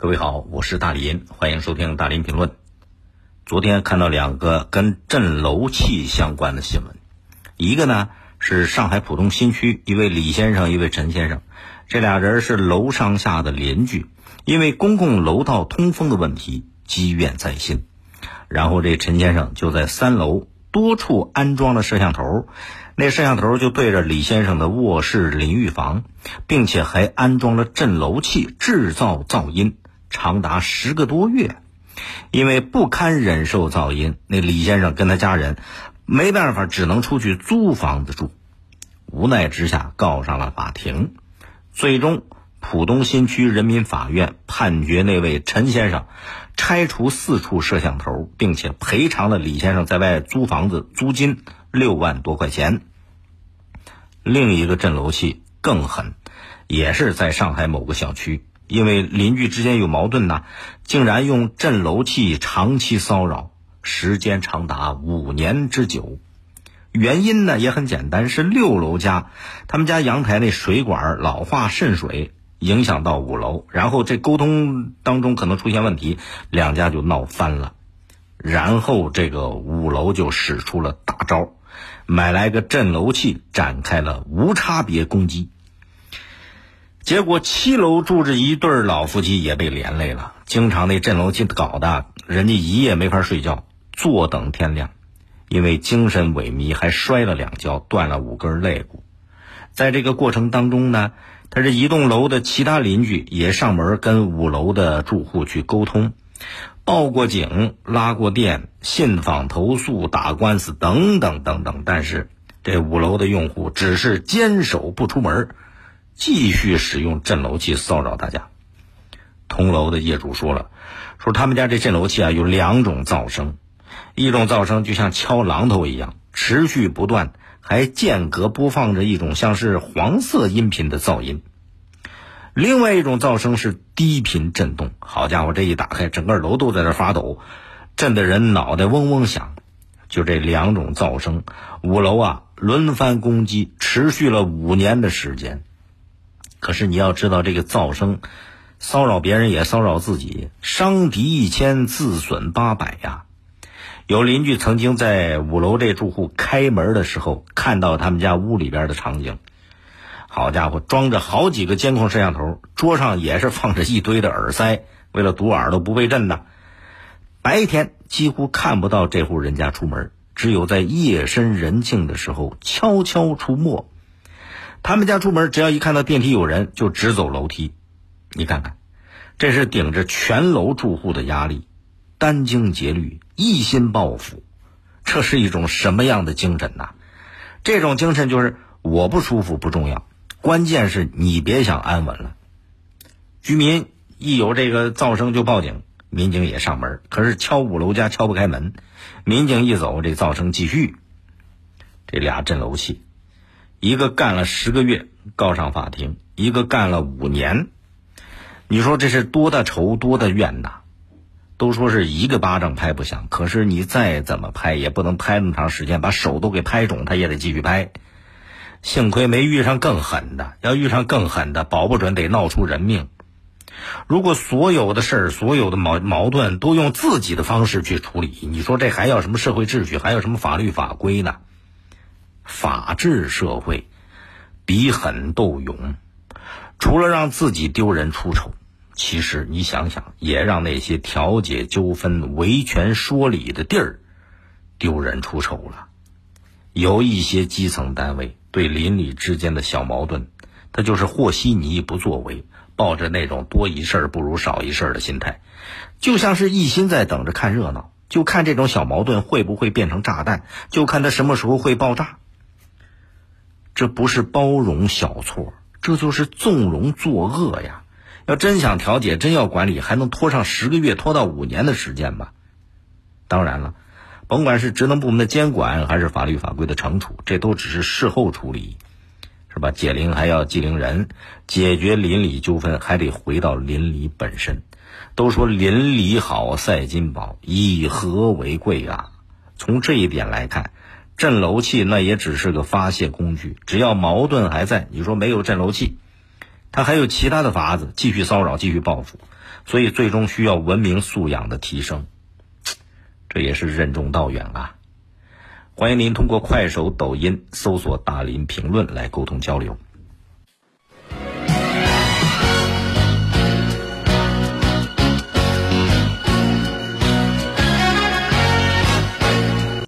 各位好，我是大林，欢迎收听大林评论。昨天看到两个跟震楼器相关的新闻，一个呢是上海浦东新区一位李先生，一位陈先生，这俩人是楼上下的邻居，因为公共楼道通风的问题积怨在心，然后这陈先生就在三楼多处安装了摄像头，那摄像头就对着李先生的卧室、淋浴房，并且还安装了震楼器，制造噪音。长达十个多月，因为不堪忍受噪音，那李先生跟他家人没办法，只能出去租房子住。无奈之下，告上了法庭。最终，浦东新区人民法院判决那位陈先生拆除四处摄像头，并且赔偿了李先生在外租房子租金六万多块钱。另一个震楼器更狠，也是在上海某个小区。因为邻居之间有矛盾呐，竟然用震楼器长期骚扰，时间长达五年之久。原因呢也很简单，是六楼家他们家阳台那水管老化渗水，影响到五楼，然后这沟通当中可能出现问题，两家就闹翻了。然后这个五楼就使出了大招，买来个震楼器，展开了无差别攻击。结果七楼住着一对老夫妻也被连累了，经常那震楼器搞的，人家一夜没法睡觉，坐等天亮，因为精神萎靡还摔了两跤，断了五根肋骨。在这个过程当中呢，他这一栋楼的其他邻居也上门跟五楼的住户去沟通，报过警、拉过电、信访投诉、打官司等等等等，但是这五楼的用户只是坚守不出门。继续使用震楼器骚扰大家。同楼的业主说了，说他们家这震楼器啊有两种噪声，一种噪声就像敲榔头一样，持续不断，还间隔播放着一种像是黄色音频的噪音；另外一种噪声是低频震动。好家伙，这一打开，整个楼都在这发抖，震得人脑袋嗡嗡响。就这两种噪声，五楼啊轮番攻击，持续了五年的时间。可是你要知道，这个噪声骚扰别人也骚扰自己，伤敌一千，自损八百呀。有邻居曾经在五楼这住户开门的时候，看到他们家屋里边的场景。好家伙，装着好几个监控摄像头，桌上也是放着一堆的耳塞，为了堵耳朵不被震呐。白天几乎看不到这户人家出门，只有在夜深人静的时候悄悄出没。他们家出门，只要一看到电梯有人，就直走楼梯。你看看，这是顶着全楼住户的压力，殚精竭虑，一心报复，这是一种什么样的精神呐？这种精神就是我不舒服不重要，关键是你别想安稳了。居民一有这个噪声就报警，民警也上门，可是敲五楼家敲不开门，民警一走，这噪声继续。这俩震楼器。一个干了十个月，告上法庭；一个干了五年，你说这是多大仇多大怨呐？都说是一个巴掌拍不响，可是你再怎么拍，也不能拍那么长时间，把手都给拍肿，他也得继续拍。幸亏没遇上更狠的，要遇上更狠的，保不准得闹出人命。如果所有的事儿、所有的矛矛盾都用自己的方式去处理，你说这还要什么社会秩序？还有什么法律法规呢？法治社会，比狠斗勇，除了让自己丢人出丑，其实你想想，也让那些调解纠纷、维权说理的地儿丢人出丑了。有一些基层单位对邻里之间的小矛盾，他就是和稀泥不作为，抱着那种多一事不如少一事的心态，就像是一心在等着看热闹，就看这种小矛盾会不会变成炸弹，就看他什么时候会爆炸。这不是包容小错，这就是纵容作恶呀！要真想调解，真要管理，还能拖上十个月，拖到五年的时间吧？当然了，甭管是职能部门的监管，还是法律法规的惩处，这都只是事后处理，是吧？解铃还要系铃人，解决邻里纠纷还得回到邻里本身。都说邻里好赛金宝，以和为贵啊！从这一点来看。震楼器那也只是个发泄工具，只要矛盾还在，你说没有震楼器，他还有其他的法子继续骚扰、继续报复，所以最终需要文明素养的提升，这也是任重道远啊！欢迎您通过快手、抖音搜索“大林评论”来沟通交流。